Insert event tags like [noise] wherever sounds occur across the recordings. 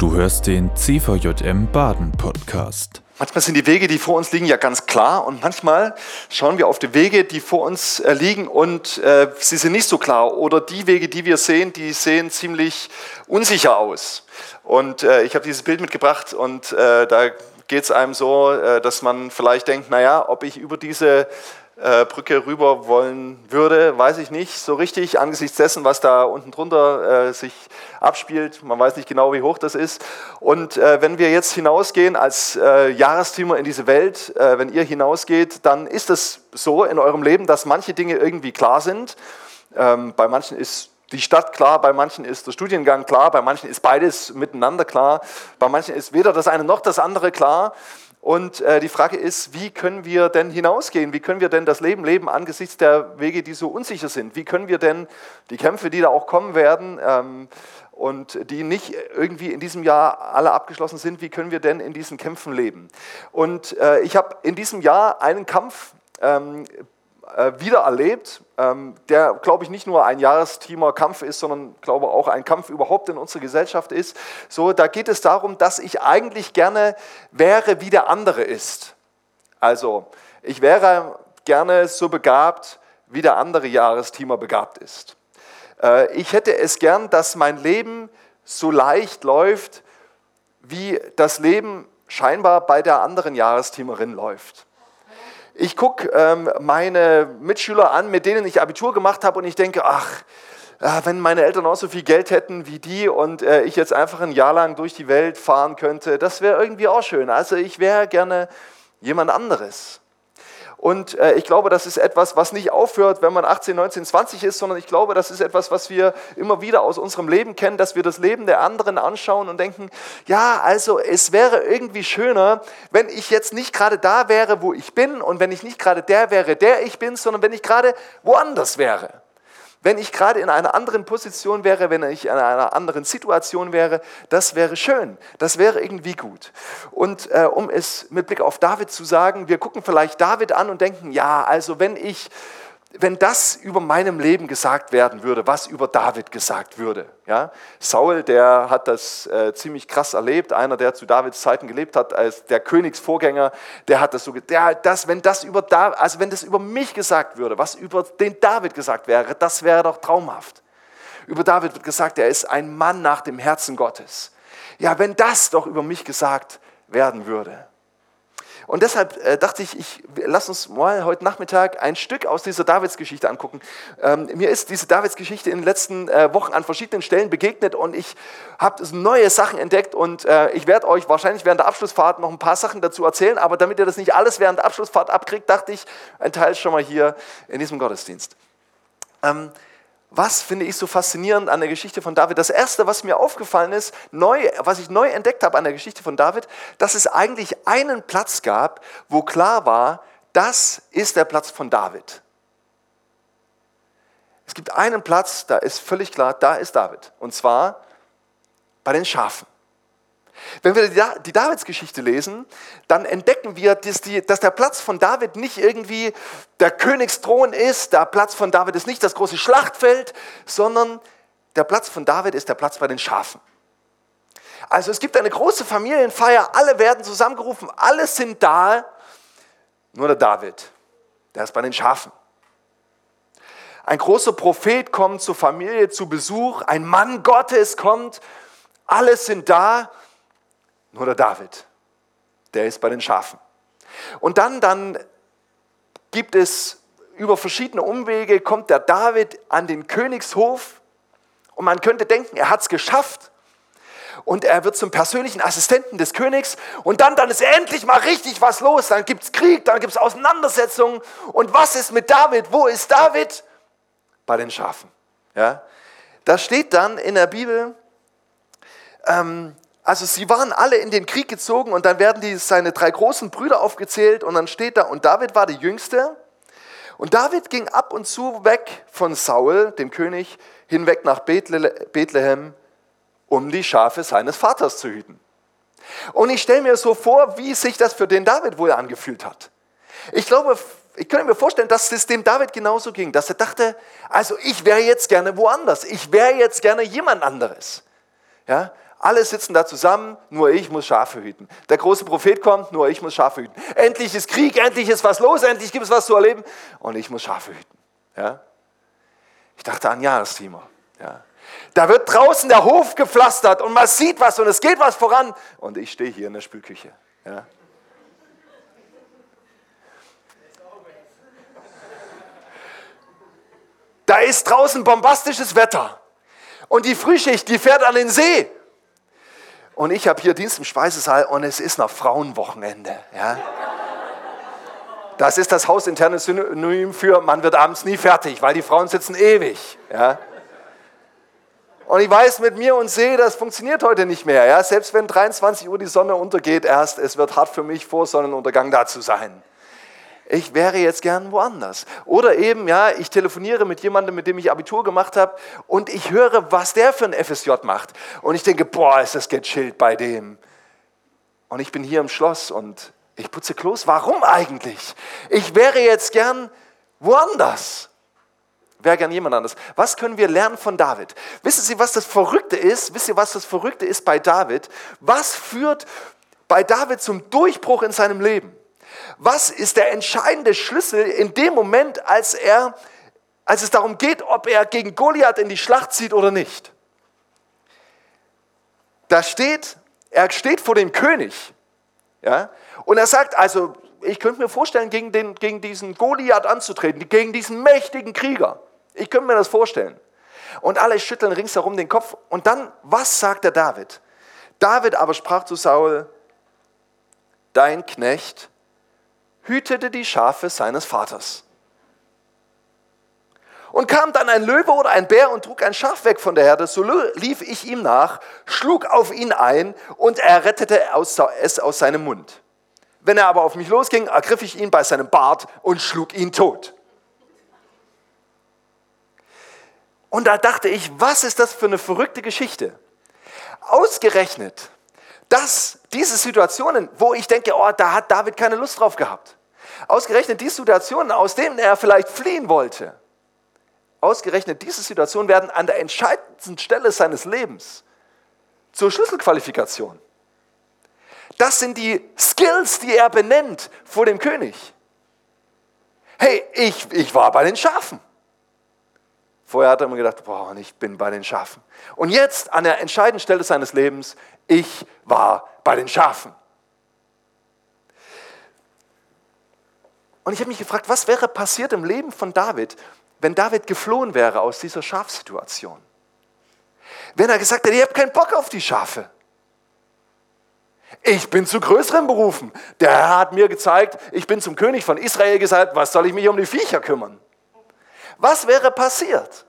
Du hörst den CVJM Baden Podcast. Manchmal sind die Wege, die vor uns liegen, ja ganz klar und manchmal schauen wir auf die Wege, die vor uns äh, liegen und äh, sie sind nicht so klar oder die Wege, die wir sehen, die sehen ziemlich unsicher aus. Und äh, ich habe dieses Bild mitgebracht und äh, da geht es einem so, äh, dass man vielleicht denkt, naja, ob ich über diese äh, Brücke rüber wollen würde, weiß ich nicht so richtig, angesichts dessen, was da unten drunter äh, sich abspielt. Man weiß nicht genau, wie hoch das ist. Und äh, wenn wir jetzt hinausgehen als äh, Jahresteamer in diese Welt, äh, wenn ihr hinausgeht, dann ist es so in eurem Leben, dass manche Dinge irgendwie klar sind. Ähm, bei manchen ist die Stadt klar, bei manchen ist der Studiengang klar, bei manchen ist beides miteinander klar, bei manchen ist weder das eine noch das andere klar. Und äh, die Frage ist, wie können wir denn hinausgehen? Wie können wir denn das Leben leben angesichts der Wege, die so unsicher sind? Wie können wir denn die Kämpfe, die da auch kommen werden ähm, und die nicht irgendwie in diesem Jahr alle abgeschlossen sind, wie können wir denn in diesen Kämpfen leben? Und äh, ich habe in diesem Jahr einen Kampf ähm, äh, wieder erlebt, ähm, der, glaube ich, nicht nur ein Jahresteamer Kampf ist, sondern, glaube auch ein Kampf überhaupt in unserer Gesellschaft ist. So, da geht es darum, dass ich eigentlich gerne wäre, wie der andere ist. Also, ich wäre gerne so begabt, wie der andere Jahresteamer begabt ist. Äh, ich hätte es gern, dass mein Leben so leicht läuft, wie das Leben scheinbar bei der anderen Jahresteamerin läuft. Ich gucke ähm, meine Mitschüler an, mit denen ich Abitur gemacht habe und ich denke, ach, äh, wenn meine Eltern auch so viel Geld hätten wie die und äh, ich jetzt einfach ein Jahr lang durch die Welt fahren könnte, das wäre irgendwie auch schön. Also ich wäre gerne jemand anderes. Und äh, ich glaube, das ist etwas, was nicht aufhört, wenn man 18, 19, 20 ist, sondern ich glaube, das ist etwas, was wir immer wieder aus unserem Leben kennen, dass wir das Leben der anderen anschauen und denken, ja, also es wäre irgendwie schöner, wenn ich jetzt nicht gerade da wäre, wo ich bin und wenn ich nicht gerade der wäre, der ich bin, sondern wenn ich gerade woanders wäre wenn ich gerade in einer anderen Position wäre, wenn ich in einer anderen Situation wäre, das wäre schön, das wäre irgendwie gut. Und äh, um es mit Blick auf David zu sagen, wir gucken vielleicht David an und denken, ja, also wenn ich wenn das über meinem Leben gesagt werden würde, was über David gesagt würde. Ja? Saul, der hat das äh, ziemlich krass erlebt, einer, der zu Davids Zeiten gelebt hat, als der Königsvorgänger, der hat das so, der, das, wenn das über also wenn das über mich gesagt würde, was über den David gesagt wäre, das wäre doch traumhaft. Über David wird gesagt, er ist ein Mann nach dem Herzen Gottes. Ja, wenn das doch über mich gesagt werden würde. Und deshalb äh, dachte ich, ich lass uns mal heute Nachmittag ein Stück aus dieser Davidsgeschichte angucken. Ähm, mir ist diese Davidsgeschichte in den letzten äh, Wochen an verschiedenen Stellen begegnet und ich habe neue Sachen entdeckt und äh, ich werde euch wahrscheinlich während der Abschlussfahrt noch ein paar Sachen dazu erzählen, aber damit ihr das nicht alles während der Abschlussfahrt abkriegt, dachte ich, ein Teil schon mal hier in diesem Gottesdienst. Ähm, was finde ich so faszinierend an der Geschichte von David? Das Erste, was mir aufgefallen ist, neu, was ich neu entdeckt habe an der Geschichte von David, dass es eigentlich einen Platz gab, wo klar war, das ist der Platz von David. Es gibt einen Platz, da ist völlig klar, da ist David. Und zwar bei den Schafen. Wenn wir die Davidsgeschichte lesen, dann entdecken wir, dass, die, dass, der Platz von David nicht irgendwie der Königsthron ist, der Platz von David ist nicht das große Schlachtfeld, sondern der Platz von David ist der Platz bei den Schafen. Also es gibt eine große Familienfeier, alle werden zusammengerufen, alle sind da, nur der David, der ist bei den Schafen. Ein großer Prophet kommt zur Familie zu Besuch, ein Mann Gottes kommt, alle sind da, nur der David, der ist bei den Schafen. Und dann, dann gibt es über verschiedene Umwege, kommt der David an den Königshof und man könnte denken, er hat es geschafft und er wird zum persönlichen Assistenten des Königs und dann, dann ist endlich mal richtig was los. Dann gibt es Krieg, dann gibt es Auseinandersetzungen. Und was ist mit David? Wo ist David? Bei den Schafen. Ja? Da steht dann in der Bibel, ähm, also sie waren alle in den Krieg gezogen und dann werden die, seine drei großen Brüder aufgezählt und dann steht da, und David war der Jüngste. Und David ging ab und zu weg von Saul, dem König, hinweg nach Bethlehem, um die Schafe seines Vaters zu hüten. Und ich stelle mir so vor, wie sich das für den David wohl angefühlt hat. Ich glaube, ich könnte mir vorstellen, dass es dem David genauso ging, dass er dachte, also ich wäre jetzt gerne woanders, ich wäre jetzt gerne jemand anderes. Ja, Alle sitzen da zusammen, nur ich muss Schafe hüten. Der große Prophet kommt, nur ich muss Schafe hüten. Endlich ist Krieg, endlich ist was los, endlich gibt es was zu erleben und ich muss Schafe hüten. Ja? Ich dachte an Jahresthema. Ja. Da wird draußen der Hof gepflastert und man sieht was und es geht was voran und ich stehe hier in der Spülküche. Ja. Da ist draußen bombastisches Wetter und die Frühschicht, die fährt an den See und ich habe hier Dienst im Speisesaal und es ist noch Frauenwochenende. Ja? Das ist das hausinterne Synonym für, man wird abends nie fertig, weil die Frauen sitzen ewig. Ja? Und ich weiß mit mir und sehe, das funktioniert heute nicht mehr. Ja? Selbst wenn 23 Uhr die Sonne untergeht erst, es wird hart für mich vor Sonnenuntergang da zu sein ich wäre jetzt gern woanders. Oder eben, ja, ich telefoniere mit jemandem, mit dem ich Abitur gemacht habe und ich höre, was der für ein FSJ macht. Und ich denke, boah, ist das gechillt bei dem. Und ich bin hier im Schloss und ich putze Klos. Warum eigentlich? Ich wäre jetzt gern woanders. Wäre gern jemand anders. Was können wir lernen von David? Wissen Sie, was das Verrückte ist? Wisst ihr, was das Verrückte ist bei David? Was führt bei David zum Durchbruch in seinem Leben? Was ist der entscheidende Schlüssel in dem Moment, als, er, als es darum geht, ob er gegen Goliath in die Schlacht zieht oder nicht? Da steht, er steht vor dem König. Ja? Und er sagt, also ich könnte mir vorstellen, gegen, den, gegen diesen Goliath anzutreten, gegen diesen mächtigen Krieger. Ich könnte mir das vorstellen. Und alle schütteln ringsherum den Kopf. Und dann, was sagt der David? David aber sprach zu Saul, dein Knecht hütete die Schafe seines Vaters. Und kam dann ein Löwe oder ein Bär und trug ein Schaf weg von der Herde, so lief ich ihm nach, schlug auf ihn ein und er rettete es aus seinem Mund. Wenn er aber auf mich losging, ergriff ich ihn bei seinem Bart und schlug ihn tot. Und da dachte ich, was ist das für eine verrückte Geschichte? Ausgerechnet das, diese Situationen, wo ich denke, oh, da hat David keine Lust drauf gehabt. Ausgerechnet die Situationen, aus denen er vielleicht fliehen wollte, ausgerechnet diese Situationen werden an der entscheidendsten Stelle seines Lebens zur Schlüsselqualifikation. Das sind die Skills, die er benennt vor dem König. Hey, ich, ich war bei den Schafen. Vorher hat er immer gedacht, boah, ich bin bei den Schafen. Und jetzt an der entscheidenden Stelle seines Lebens, ich war bei den Schafen. Und ich habe mich gefragt, was wäre passiert im Leben von David, wenn David geflohen wäre aus dieser Schafsituation? Wenn er gesagt hätte, ich habe keinen Bock auf die Schafe. Ich bin zu größeren Berufen. Der Herr hat mir gezeigt, ich bin zum König von Israel gesagt, was soll ich mich um die Viecher kümmern? Was wäre passiert?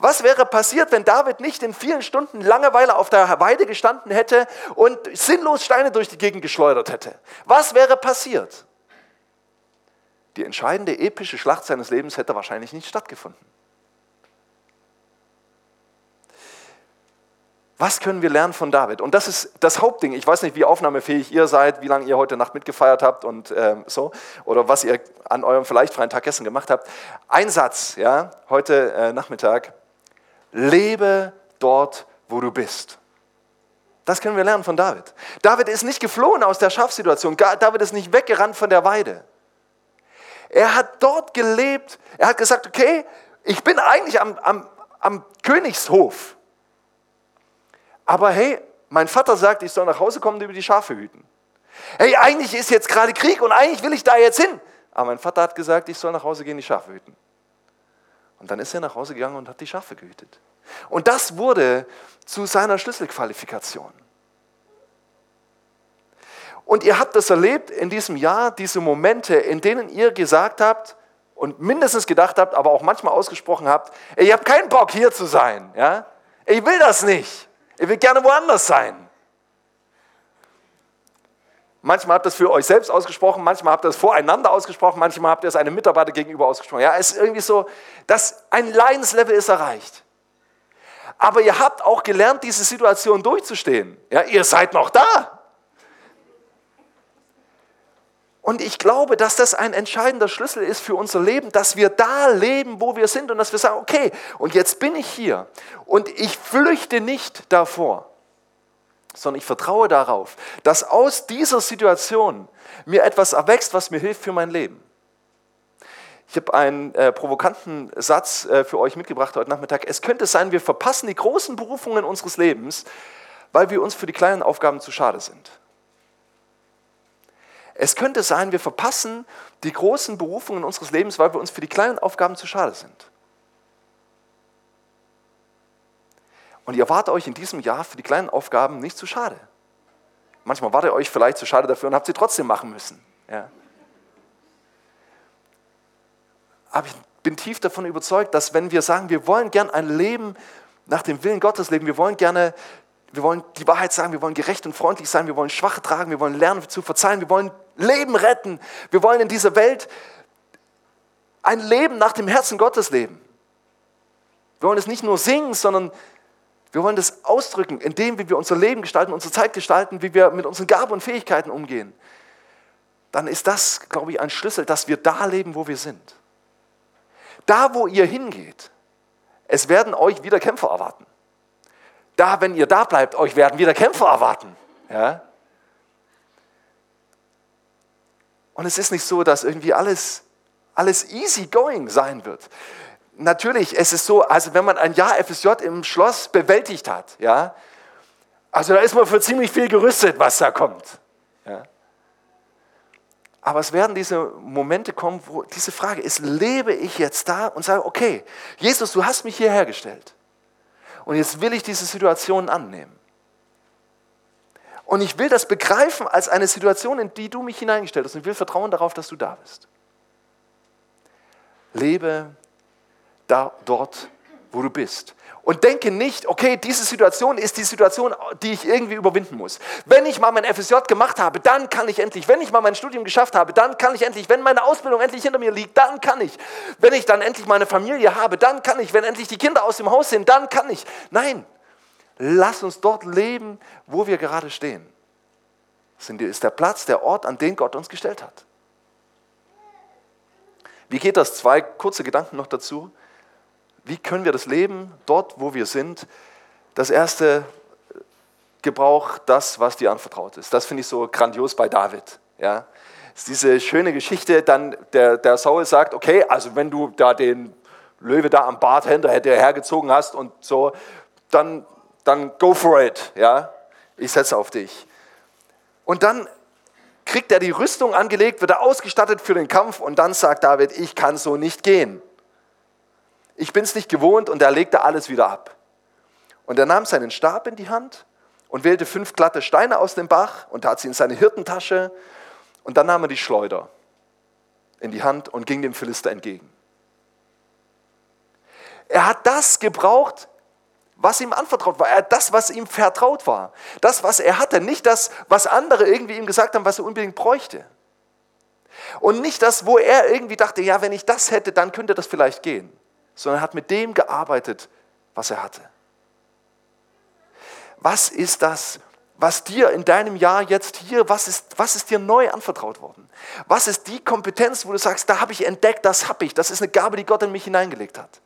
Was wäre passiert, wenn David nicht in vielen Stunden Langeweile auf der Weide gestanden hätte und sinnlos Steine durch die Gegend geschleudert hätte? Was wäre passiert? Die entscheidende epische Schlacht seines Lebens hätte wahrscheinlich nicht stattgefunden. Was können wir lernen von David? Und das ist das Hauptding. Ich weiß nicht, wie aufnahmefähig ihr seid, wie lange ihr heute Nacht mitgefeiert habt und äh, so, oder was ihr an eurem vielleicht freien Tag gestern gemacht habt. Ein Satz, ja, heute äh, Nachmittag. Lebe dort, wo du bist. Das können wir lernen von David. David ist nicht geflohen aus der Schafsituation. David ist nicht weggerannt von der Weide. Er hat dort gelebt. Er hat gesagt, okay, ich bin eigentlich am, am, am Königshof. Aber hey, mein Vater sagt, ich soll nach Hause kommen und über die Schafe hüten. Hey, eigentlich ist jetzt gerade Krieg und eigentlich will ich da jetzt hin. Aber mein Vater hat gesagt, ich soll nach Hause gehen, die Schafe hüten. Und dann ist er nach Hause gegangen und hat die Schafe gehütet. Und das wurde zu seiner Schlüsselqualifikation. Und ihr habt das erlebt in diesem Jahr, diese Momente, in denen ihr gesagt habt und mindestens gedacht habt, aber auch manchmal ausgesprochen habt, ich habe keinen Bock hier zu sein. Ja? Ich will das nicht. Ich will gerne woanders sein. Manchmal habt ihr es für euch selbst ausgesprochen, manchmal habt ihr es voreinander ausgesprochen, manchmal habt ihr es einem Mitarbeiter gegenüber ausgesprochen. Ja, es ist irgendwie so, dass ein Leidenslevel ist erreicht. Aber ihr habt auch gelernt, diese Situation durchzustehen. Ja, ihr seid noch da. Und ich glaube, dass das ein entscheidender Schlüssel ist für unser Leben, dass wir da leben, wo wir sind und dass wir sagen, okay, und jetzt bin ich hier und ich flüchte nicht davor. sondern ich vertraue darauf, dass aus dieser Situation mir etwas erwächst, was mir hilft für mein Leben. Ich habe einen äh, provokanten Satz äh, für euch mitgebracht heute Nachmittag. Es könnte sein, wir verpassen die großen Berufungen unseres Lebens, weil wir uns für die kleinen Aufgaben zu schade sind. Es könnte sein, wir verpassen die großen Berufungen unseres Lebens, weil wir uns für die kleinen Aufgaben zu schade sind. Und ihr wart euch in diesem Jahr für die kleinen Aufgaben nicht zu schade. Manchmal wart ihr euch vielleicht zu schade dafür und habt sie trotzdem machen müssen. Ja. Aber ich bin tief davon überzeugt, dass wenn wir sagen, wir wollen gern ein Leben nach dem Willen Gottes leben, wir wollen gerne wir wollen die Wahrheit sagen, wir wollen gerecht und freundlich sein, wir wollen Schwache tragen, wir wollen lernen zu verzeihen, wir wollen Leben retten, wir wollen in dieser Welt ein Leben nach dem Herzen Gottes leben. Wir wollen es nicht nur singen, sondern wir wollen das ausdrücken, indem wir unser Leben gestalten, unsere Zeit gestalten, wie wir mit unseren Gaben und Fähigkeiten umgehen. Dann ist das, glaube ich, ein Schlüssel, dass wir da leben, wo wir sind. Da, wo ihr hingeht, es werden euch wieder Kämpfer erwarten da, wenn ihr da bleibt, euch werden wieder Kämpfer erwarten. Ja? Und es ist nicht so, dass irgendwie alles, alles easy going sein wird. Natürlich, es ist so, also wenn man ein Jahr FSJ im Schloss bewältigt hat, ja, also da ist man für ziemlich viel gerüstet, was da kommt. Ja. Aber es werden diese Momente kommen, wo diese Frage ist, lebe ich jetzt da und sage, okay, Jesus, du hast mich hierher gestellt. Und jetzt will ich diese Situation annehmen. Und ich will das begreifen als eine Situation, in die du mich hineingestellt hast. Und ich will vertrauen darauf, dass du da bist. Lebe da, dort, wo du bist. Und denke nicht, okay, diese Situation ist die Situation, die ich irgendwie überwinden muss. Wenn ich mal mein FSJ gemacht habe, dann kann ich endlich. Wenn ich mal mein Studium geschafft habe, dann kann ich endlich. Wenn meine Ausbildung endlich hinter mir liegt, dann kann ich. Wenn ich dann endlich meine Familie habe, dann kann ich. Wenn endlich die Kinder aus dem Haus sind, dann kann ich. Nein, lass uns dort leben, wo wir gerade stehen. Das ist der Platz, der Ort, an den Gott uns gestellt hat. Wie geht das? Zwei kurze Gedanken noch dazu. Wie können wir das Leben dort, wo wir sind? Das erste, Gebrauch das, was dir anvertraut ist. Das finde ich so grandios bei David. Ja? Ist diese schöne Geschichte, dann der, der Saul sagt, okay, also wenn du da den Löwe da am Bart hinterher hergezogen hast und so, dann, dann go for it. Ja? Ich setze auf dich. Und dann kriegt er die Rüstung angelegt, wird er ausgestattet für den Kampf und dann sagt David, ich kann so nicht gehen ich bin es nicht gewohnt und er legte alles wieder ab. Und er nahm seinen Stab in die Hand und wählte fünf glatte Steine aus dem Bach und tat sie in seine Hirtentasche und dann nahm er die Schleuder in die Hand und ging dem Philister entgegen. Er hat das gebraucht, was ihm anvertraut war. Er das, was ihm vertraut war. Das, was er hatte. Nicht das, was andere irgendwie ihm gesagt haben, was er unbedingt bräuchte. Und nicht das, wo er irgendwie dachte, ja, wenn ich das hätte, dann könnte das vielleicht gehen sondern hat mit dem gearbeitet, was er hatte. Was ist das, was dir in deinem Jahr jetzt hier, was ist, was ist dir neu anvertraut worden? Was ist die Kompetenz, wo du sagst, da habe ich entdeckt, das habe ich, das ist eine Gabe, die Gott in mich hineingelegt hat?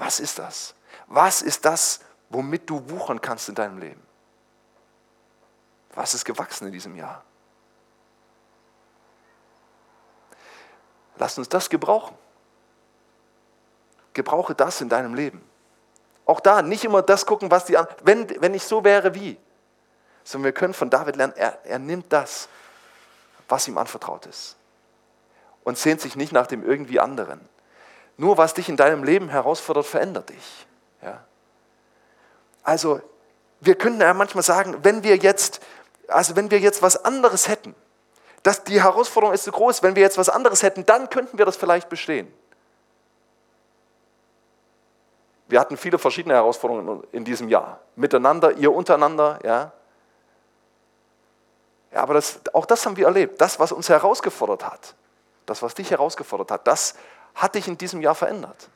Was ist das? Was ist das, womit du wuchern kannst in deinem Leben? Was ist gewachsen in diesem Jahr? Lass uns das gebrauchen. Gebrauche das in deinem Leben. Auch da nicht immer das gucken, was die anderen, wenn, wenn ich so wäre wie. Sondern wir können von David lernen, er, er nimmt das, was ihm anvertraut ist. Und sehnt sich nicht nach dem irgendwie anderen. Nur was dich in deinem Leben herausfordert, verändert dich. Ja? Also, wir können ja manchmal sagen, wenn wir jetzt, also wenn wir jetzt was anderes hätten, dass die Herausforderung ist so groß, wenn wir jetzt was anderes hätten, dann könnten wir das vielleicht bestehen. Wir hatten viele verschiedene Herausforderungen in diesem Jahr. Miteinander, ihr untereinander, ja. Ja, aber das, auch das haben wir erlebt. Das, was uns herausgefordert hat, das, was dich herausgefordert hat, das hat dich in diesem Jahr verändert.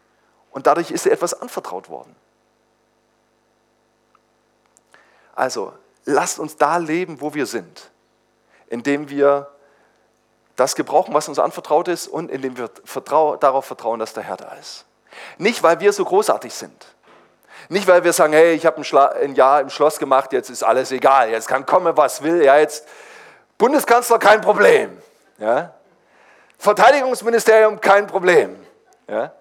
Und dadurch ist dir etwas anvertraut worden. Also, lasst uns da leben, wo wir sind, indem wir das gebrauchen, was uns anvertraut ist und indem wir vertrau darauf vertrauen, dass der Herr da ist. Nicht, weil wir so großartig sind. Nicht, weil wir sagen, hey, ich habe ein, ein, Jahr im Schloss gemacht, jetzt ist alles egal, jetzt kann kommen, was will, ja, jetzt Bundeskanzler kein Problem. Ja? Verteidigungsministerium kein Problem. Ja?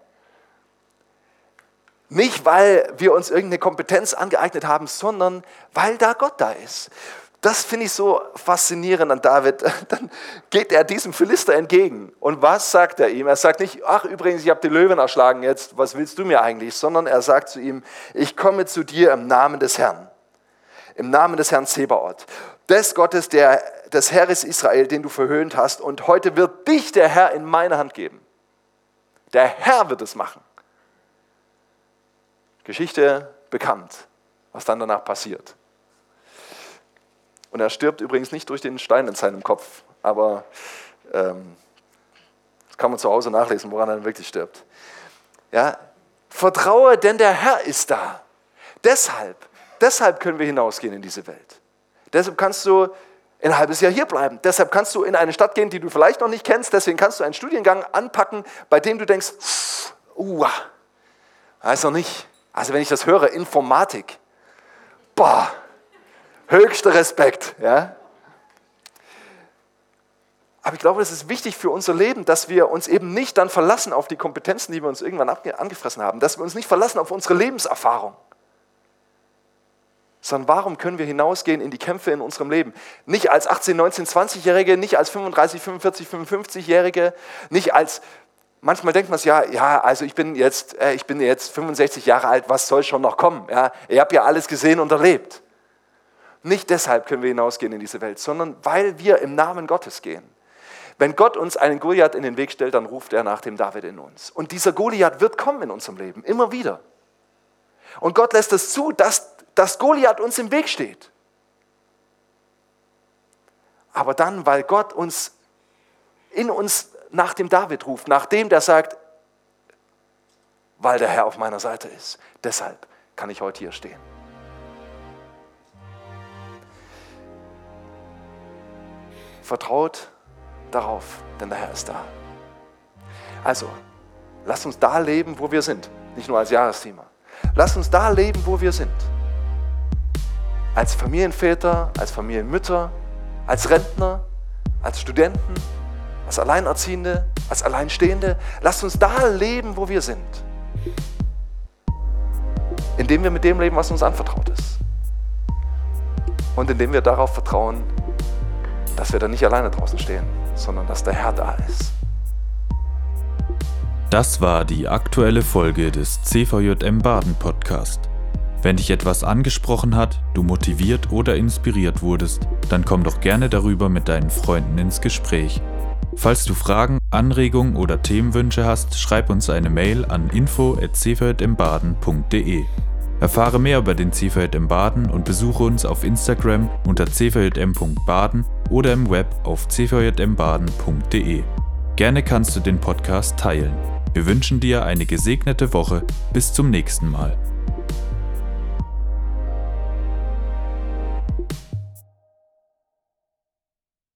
Nicht, weil wir uns irgendeine Kompetenz angeeignet haben, sondern weil da Gott da ist. Das finde ich so faszinierend an David. [laughs] Dann geht er diesem Philister entgegen. Und was sagt er ihm? Er sagt nicht, ach übrigens, ich habe die Löwen erschlagen jetzt, was willst du mir eigentlich? Sondern er sagt zu ihm, ich komme zu dir im Namen des Herrn. Im Namen des Herrn Zebaoth. Des Gottes, der, des Herres Israel, den du verhöhnt hast. Und heute wird dich der Herr in meine Hand geben. Der Herr wird es machen. Geschichte bekannt, was dann danach passiert. Und er stirbt übrigens nicht durch den Stein in seinem Kopf, aber ähm, das kann man zu Hause nachlesen, woran er wirklich stirbt. Ja, vertraue, denn der Herr ist da. Deshalb, deshalb können wir hinausgehen in diese Welt. Deshalb kannst du ein halbes Jahr hier bleiben. Deshalb kannst du in eine Stadt gehen, die du vielleicht noch nicht kennst. Deswegen kannst du einen Studiengang anpacken, bei dem du denkst, uh, weiß noch nicht. Also wenn ich das höre, Informatik, boah, höchster Respekt. Ja? Aber ich glaube, es ist wichtig für unser Leben, dass wir uns eben nicht dann verlassen auf die Kompetenzen, die wir uns irgendwann angefressen haben, dass wir uns nicht verlassen auf unsere Lebenserfahrung, sondern warum können wir hinausgehen in die Kämpfe in unserem Leben? Nicht als 18, 19, 20-Jährige, nicht als 35, 45, 55-Jährige, nicht als, manchmal denkt man es ja, ja, also ich bin jetzt, äh, ich bin jetzt 65 Jahre alt, was soll schon noch kommen? Ja, ich habe ja alles gesehen und erlebt. Nicht deshalb können wir hinausgehen in diese Welt, sondern weil wir im Namen Gottes gehen. Wenn Gott uns einen Goliath in den Weg stellt, dann ruft er nach dem David in uns. Und dieser Goliath wird kommen in unserem Leben, immer wieder. Und Gott lässt es zu, dass, dass Goliath uns im Weg steht. Aber dann, weil Gott uns in uns nach dem David ruft, nach dem, der sagt, weil der Herr auf meiner Seite ist. Deshalb kann ich heute hier stehen. Vertraut darauf, denn der Herr ist da. Also, lasst uns da leben, wo wir sind. Nicht nur als Jahresthema. Lasst uns da leben, wo wir sind. Als Familienväter, als Familienmütter, als Rentner, als Studenten, als Alleinerziehende, als Alleinstehende. Lasst uns da leben, wo wir sind. Indem wir mit dem leben, was uns anvertraut ist. Und indem wir darauf vertrauen, dass wir da nicht alleine draußen stehen, sondern dass der Herr da ist. Das war die aktuelle Folge des CVJM Baden Podcast. Wenn dich etwas angesprochen hat, du motiviert oder inspiriert wurdest, dann komm doch gerne darüber mit deinen Freunden ins Gespräch. Falls du Fragen, Anregungen oder Themenwünsche hast, schreib uns eine Mail an info@cvjmbaden.de. Erfahre mehr über den CVJM Baden und besuche uns auf Instagram unter cvjm.baden oder im Web auf cvjmbaden.de. Gerne kannst du den Podcast teilen. Wir wünschen dir eine gesegnete Woche. Bis zum nächsten Mal.